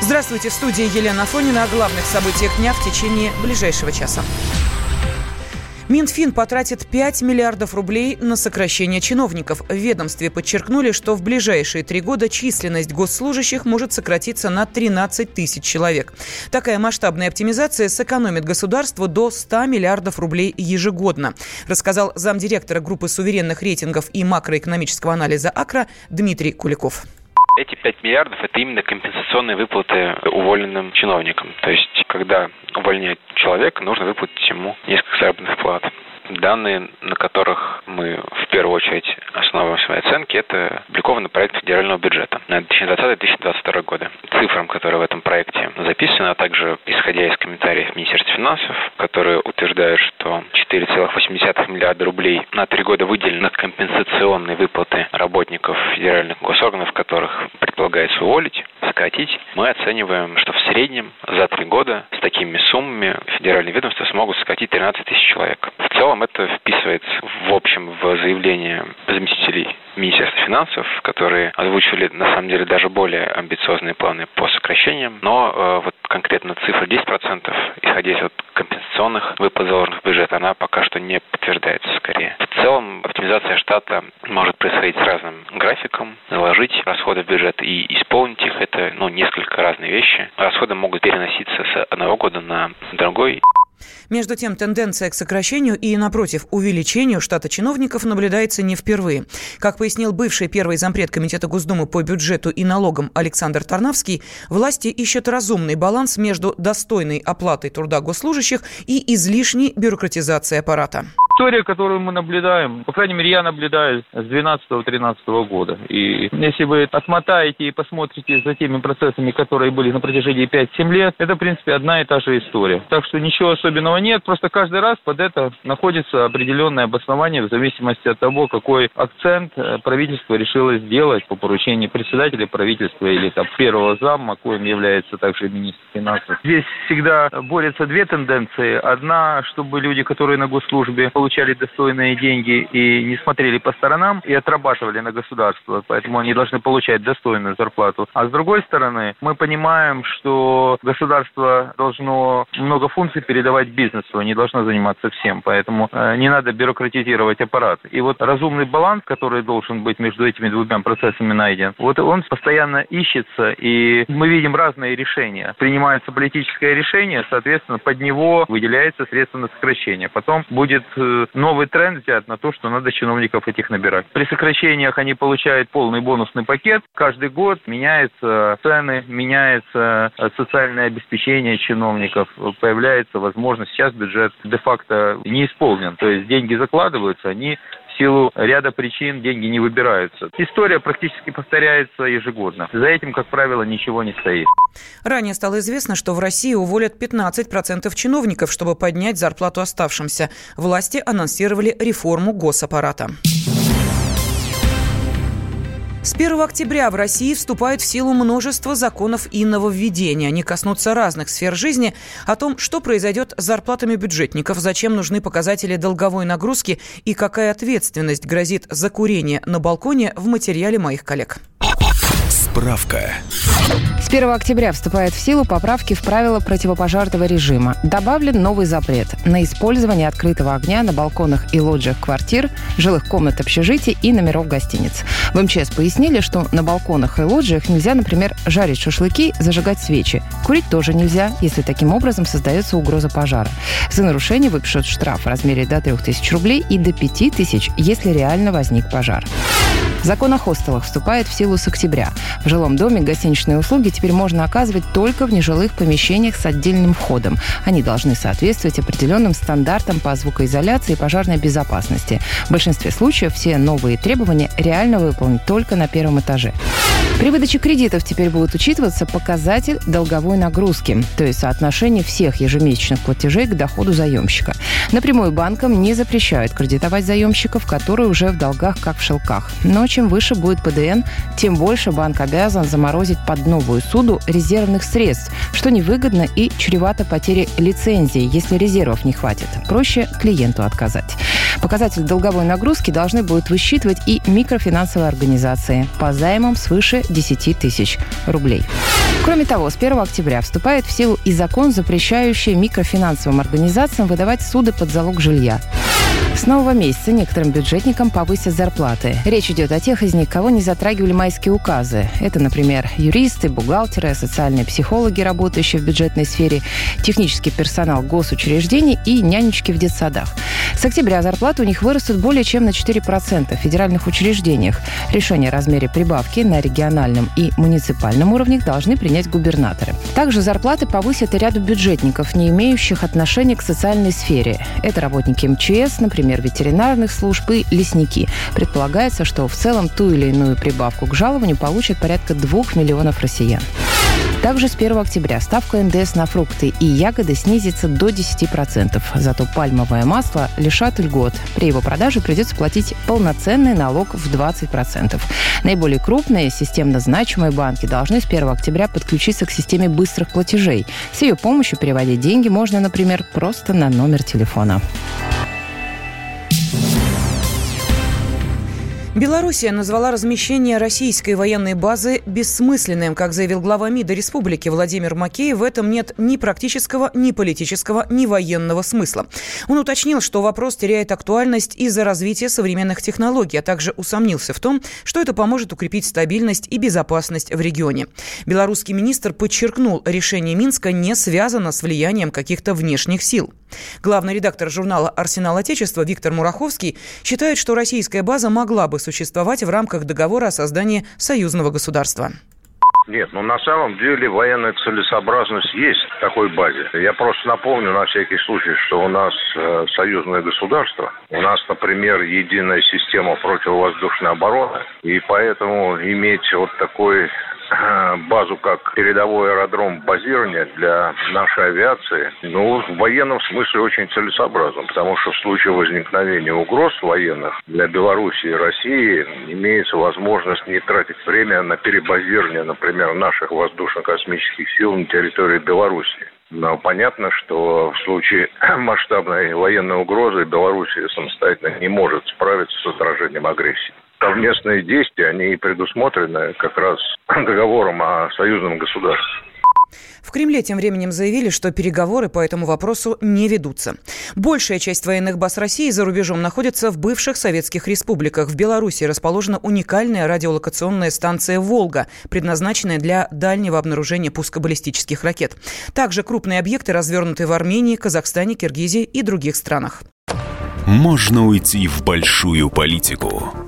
Здравствуйте, в студии Елена Фонина о главных событиях дня в течение ближайшего часа. Минфин потратит 5 миллиардов рублей на сокращение чиновников. В ведомстве подчеркнули, что в ближайшие три года численность госслужащих может сократиться на 13 тысяч человек. Такая масштабная оптимизация сэкономит государству до 100 миллиардов рублей ежегодно, рассказал замдиректора группы суверенных рейтингов и макроэкономического анализа АКРА Дмитрий Куликов. Эти 5 миллиардов – это именно компенсационные выплаты уволенным чиновникам. То есть, когда увольняют человека, нужно выплатить ему несколько заработных плат. Данные, на которых мы в первую очередь основываем свои оценки, это опубликованный проект федерального бюджета на 2020-2022 годы. Цифрам, которые в этом проекте записаны, а также исходя из комментариев Министерства финансов, которые утверждают, что 4,8 миллиарда рублей на три года выделены на компенсационные выплаты работников федеральных госорганов, которых предполагается уволить, сократить, мы оцениваем, что в среднем за три года с такими суммами федеральные ведомства смогут сократить 13 тысяч человек. В целом это вписывается в общем в заявление заместителей Министерства финансов, которые озвучивали на самом деле даже более амбициозные планы по сокращениям, но э, вот конкретно цифра 10%, исходя из вот компенсационных выплат, заложенных в бюджет, она пока что не подтверждается скорее. В целом оптимизация штата может происходить с разным графиком, заложить расходы в бюджет и исполнить их, это ну, несколько разные вещи. Расходы могут переноситься с одного года на другой. Между тем, тенденция к сокращению и, напротив, увеличению штата чиновников наблюдается не впервые. Как пояснил бывший первый зампред Комитета Госдумы по бюджету и налогам Александр Тарнавский, власти ищут разумный баланс между достойной оплатой труда госслужащих и излишней бюрократизацией аппарата история, которую мы наблюдаем, по крайней мере, я наблюдаю с 12-13 года. И если вы отмотаете и посмотрите за теми процессами, которые были на протяжении 5-7 лет, это, в принципе, одна и та же история. Так что ничего особенного нет, просто каждый раз под это находится определенное обоснование в зависимости от того, какой акцент э, правительство решило сделать по поручению председателя правительства или там первого зама, коим является также министр финансов. Здесь всегда борются две тенденции. Одна, чтобы люди, которые на госслужбе, получали достойные деньги и не смотрели по сторонам и отрабатывали на государство, поэтому они должны получать достойную зарплату. А с другой стороны, мы понимаем, что государство должно много функций передавать бизнесу, не должно заниматься всем, поэтому э, не надо бюрократизировать аппарат. И вот разумный баланс, который должен быть между этими двумя процессами найден, вот он постоянно ищется, и мы видим разные решения. Принимается политическое решение, соответственно, под него выделяется средства на сокращение. Потом будет э, новый тренд взят на то, что надо чиновников этих набирать. При сокращениях они получают полный бонусный пакет. Каждый год меняются цены, меняется э, социальное обеспечение чиновников, появляется возможность. Сейчас бюджет де-факто не исполнен. То есть деньги закладываются, они силу ряда причин деньги не выбираются. История практически повторяется ежегодно. За этим, как правило, ничего не стоит. Ранее стало известно, что в России уволят 15% чиновников, чтобы поднять зарплату оставшимся. Власти анонсировали реформу госаппарата. С 1 октября в России вступает в силу множество законов и нововведений. Они коснутся разных сфер жизни. О том, что произойдет с зарплатами бюджетников, зачем нужны показатели долговой нагрузки и какая ответственность грозит за курение на балконе в материале моих коллег. Справка. С 1 октября вступает в силу поправки в правила противопожарного режима. Добавлен новый запрет на использование открытого огня на балконах и лоджиях квартир, жилых комнат общежитий и номеров гостиниц. В МЧС пояснили, что на балконах и лоджиях нельзя, например, жарить шашлыки, зажигать свечи. Курить тоже нельзя, если таким образом создается угроза пожара. За нарушение выпишут штраф в размере до 3000 рублей и до 5000, если реально возник пожар. Закон о хостелах вступает в силу с октября. В жилом доме гостиничные услуги теперь можно оказывать только в нежилых помещениях с отдельным входом. Они должны соответствовать определенным стандартам по звукоизоляции и пожарной безопасности. В большинстве случаев все новые требования реально выполнить только на первом этаже. При выдаче кредитов теперь будет учитываться показатель долговой нагрузки, то есть соотношение всех ежемесячных платежей к доходу заемщика. Напрямую банкам не запрещают кредитовать заемщиков, которые уже в долгах, как в шелках. Но чем выше будет ПДН, тем больше банк обязан заморозить под новую суду резервных средств, что невыгодно и чревато потерей лицензии, если резервов не хватит. Проще клиенту отказать. Показатель долговой нагрузки должны будут высчитывать и микрофинансовые организации по займам свыше 10 тысяч рублей. Кроме того, с 1 октября вступает в силу и закон, запрещающий микрофинансовым организациям выдавать суды под залог жилья. С нового месяца некоторым бюджетникам повысят зарплаты. Речь идет о тех из них, кого не затрагивали майские указы. Это, например, юристы, бухгалтеры, социальные психологи, работающие в бюджетной сфере, технический персонал госучреждений и нянечки в детсадах. С октября зарплаты у них вырастут более чем на 4% в федеральных учреждениях. Решение о размере прибавки на региональном и муниципальном уровнях должны принять губернаторы. Также зарплаты повысят и ряду бюджетников, не имеющих отношения к социальной сфере. Это работники МЧС, например, например, ветеринарных служб и лесники. Предполагается, что в целом ту или иную прибавку к жалованию получат порядка 2 миллионов россиян. Также с 1 октября ставка НДС на фрукты и ягоды снизится до 10%. Зато пальмовое масло лишат льгот. При его продаже придется платить полноценный налог в 20%. Наиболее крупные системно значимые банки должны с 1 октября подключиться к системе быстрых платежей. С ее помощью переводить деньги можно, например, просто на номер телефона. Белоруссия назвала размещение российской военной базы бессмысленным. Как заявил глава МИДа республики Владимир Макеев, в этом нет ни практического, ни политического, ни военного смысла. Он уточнил, что вопрос теряет актуальность из-за развития современных технологий, а также усомнился в том, что это поможет укрепить стабильность и безопасность в регионе. Белорусский министр подчеркнул, решение Минска не связано с влиянием каких-то внешних сил. Главный редактор журнала «Арсенал Отечества» Виктор Мураховский считает, что российская база могла бы существовать в рамках договора о создании союзного государства. Нет, ну на самом деле военная целесообразность есть в такой базе. Я просто напомню на всякий случай, что у нас э, союзное государство, у нас, например, единая система противовоздушной обороны, и поэтому иметь вот такой базу как передовой аэродром базирования для нашей авиации, ну, в военном смысле очень целесообразно, потому что в случае возникновения угроз военных для Беларуси и России имеется возможность не тратить время на перебазирование, например, наших воздушно-космических сил на территории Беларуси. Но понятно, что в случае масштабной военной угрозы Белоруссия самостоятельно не может справиться с отражением агрессии совместные действия, они предусмотрены как раз договором о союзном государстве. В Кремле тем временем заявили, что переговоры по этому вопросу не ведутся. Большая часть военных баз России за рубежом находится в бывших советских республиках. В Беларуси расположена уникальная радиолокационная станция «Волга», предназначенная для дальнего обнаружения пускобаллистических ракет. Также крупные объекты развернуты в Армении, Казахстане, Киргизии и других странах. Можно уйти в большую политику